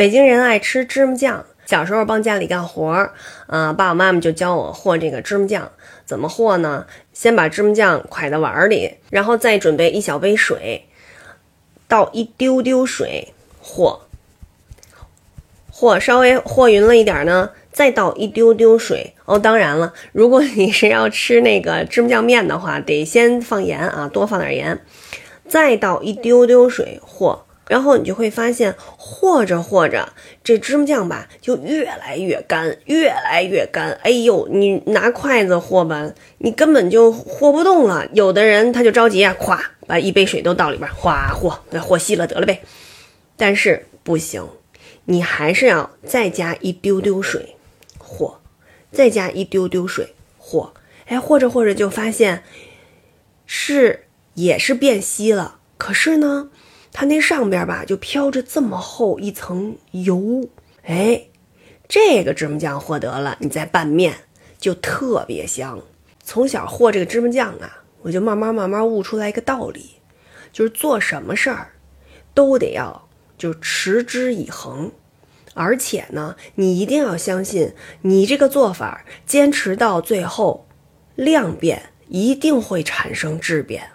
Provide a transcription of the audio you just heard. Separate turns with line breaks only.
北京人爱吃芝麻酱。小时候帮家里干活儿，啊，爸爸妈妈就教我和这个芝麻酱怎么和呢？先把芝麻酱蒯到碗里，然后再准备一小杯水，倒一丢丢水和，和稍微和匀了一点呢，再倒一丢丢水。哦，当然了，如果你是要吃那个芝麻酱面的话，得先放盐啊，多放点盐，再倒一丢丢水和。然后你就会发现，和着和着，这芝麻酱吧就越来越干，越来越干。哎呦，你拿筷子和吧，你根本就和不动了。有的人他就着急啊，咵，把一杯水都倒里边，哗和，那和稀了得了呗。但是不行，你还是要再加一丢丢水和，再加一丢丢水和。哎，和着和着就发现是也是变稀了，可是呢。它那上边吧，就飘着这么厚一层油，哎，这个芝麻酱获得了，你再拌面就特别香。从小和这个芝麻酱啊，我就慢慢慢慢悟出来一个道理，就是做什么事儿都得要就持之以恒，而且呢，你一定要相信你这个做法坚持到最后，量变一定会产生质变。